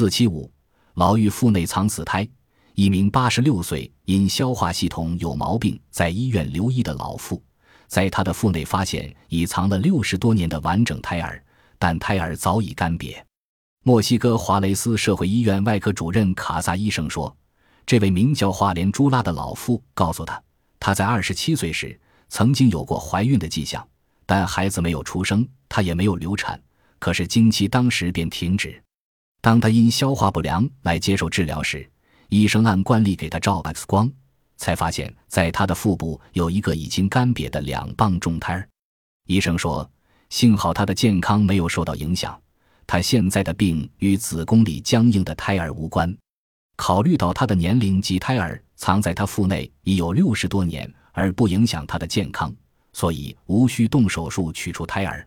四七五，牢狱腹内藏死胎。一名八十六岁因消化系统有毛病在医院留医的老妇，在她的腹内发现已藏了六十多年的完整胎儿，但胎儿早已干瘪。墨西哥华雷斯社会医院外科主任卡萨医生说：“这位名叫华莲朱拉的老妇告诉他，她在二十七岁时曾经有过怀孕的迹象，但孩子没有出生，她也没有流产。可是经期当时便停止。当他因消化不良来接受治疗时，医生按惯例给他照 X 光，才发现，在他的腹部有一个已经干瘪的两磅重胎儿。医生说，幸好他的健康没有受到影响，他现在的病与子宫里僵硬的胎儿无关。考虑到他的年龄及胎儿藏在他腹内已有六十多年而不影响他的健康，所以无需动手术取出胎儿。